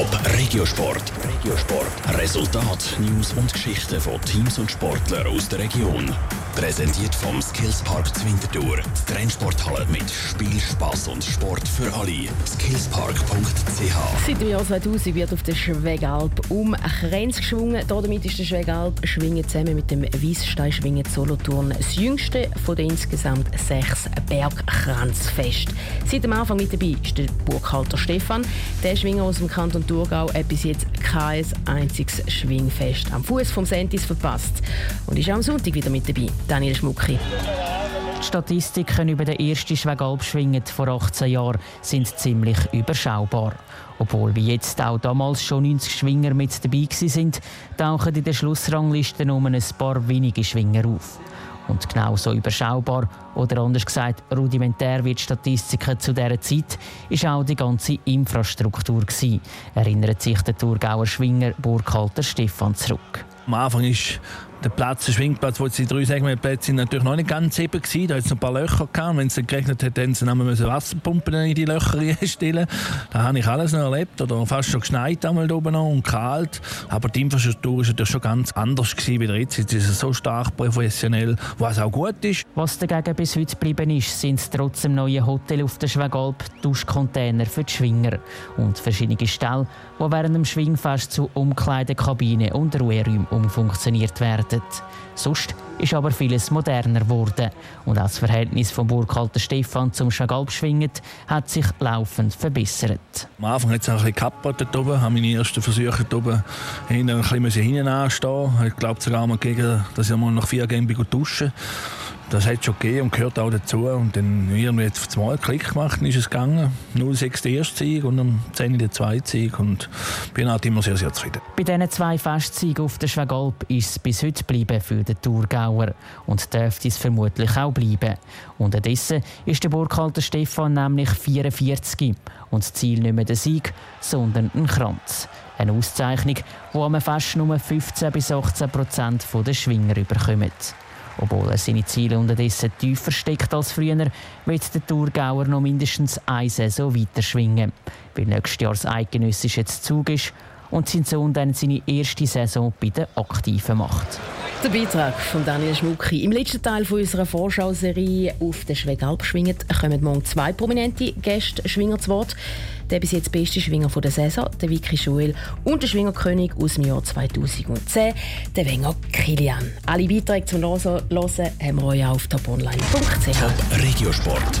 Top Regiosport. Regiosport. Resultat, News und Geschichten von Teams und Sportlern aus der Region. Präsentiert vom Skillspark Zwintertour. Die Trennsporthalle mit Spiel, Spass und Sport für alle. Skillspark.ch Seit dem Jahr 2000 wird auf der Schwegalp um Krenz geschwungen. Damit ist der Schwegalp Schwingen zusammen mit dem Wiessteinschwingen Solothurn das jüngste von den insgesamt sechs Bergkranzfest. Seit dem Anfang mit dabei ist der Burghalter Stefan. Der Schwinger aus dem Kanton Thurgau hat bis jetzt kein einziges Schwingfest am Fuß vom Sentis verpasst und ist auch am Sonntag wieder mit dabei. Daniel Schmucki. Die Statistiken über den ersten Schwegalp schwingend vor 18 Jahren sind ziemlich überschaubar. Obwohl wie jetzt auch damals schon 90 Schwinger mit dabei sind, tauchen in der Schlussrangliste nur ein paar wenige Schwinger auf. Und genauso überschaubar oder anders gesagt rudimentär wie die Statistiken zu dieser Zeit ist auch die ganze Infrastruktur gewesen, erinnert sich der Thurgauer Schwinger Burkhalter Stefan zurück. Am Anfang ist der Platz, der Schwingplatz, wo die drei Segmentplätze sind, natürlich noch nicht ganz eben gewesen. Da hat es ein paar Löcher gehabt. Wenn es geregnet hat, dann mussten Wasserpumpen in die Löcher einstellen. Da habe ich alles noch erlebt. Oder fast schon geschneit einmal oben noch und kalt. Aber die Infrastruktur war natürlich schon ganz anders gewesen wie jetzt. Jetzt ist es so stark professionell, was auch gut ist. Was dagegen bis heute geblieben ist, sind trotzdem neue Hotels auf der Schwegalp, Duschcontainer für die Schwinger und verschiedene Ställe, die während dem Schwingfest zu Umkleidekabinen und Ruheräumen umfunktioniert werden werden. Sonst ist aber vieles moderner geworden. Und auch das Verhältnis von Burghalter Stefan zum Schagalbschwingen hat sich laufend verbessert. Am Anfang hat es ein bisschen kaputt dort oben. Meine ersten Versuche dort hinten ein bisschen hinten anstehen. Ich glaube sogar mal gegen, dass ich mal nach vier Games duschen das hat schon gegeben und gehört auch dazu. Und dann irgendwie jetzt auf Mal Klick gemacht ist es gegangen. 0,6 der erste Sieg und am 10 der zweite Sieg. Und bin halt immer sehr, sehr zufrieden. Bei diesen zwei Festsiegen auf der Schwegalp ist es bis heute geblieben für den Thurgauer. Und dürfte es vermutlich auch bleiben. Unterdessen ist der Burghalter Stefan nämlich 44 und das Ziel nicht mehr der Sieg, sondern ein Kranz. Eine Auszeichnung, wo man fast nur 15 bis 18 Prozent der Schwinger überkommt. Obwohl er seine Ziele unterdessen tiefer steckt als früher, wird der Thurgauer noch mindestens eine Saison weiter schwingen, weil nächstes Jahr das eidgenössische Zug ist und sein Sohn dann seine erste Saison bei den Aktiven macht. Der Beitrag von Daniel Schmucki. Im letzten Teil von unserer Vorschauserie auf der Schwegalp schwingen kommen morgen zwei prominente Gäste Schwinger zu Wort. Der bis jetzt beste Schwinger der Saison, der Vicky Schuel, und der Schwingerkönig aus dem Jahr 2010, der Wenger Kilian. Alle Beiträge zum Hören haben wir euch auf toponline.ch. Top Regiosport.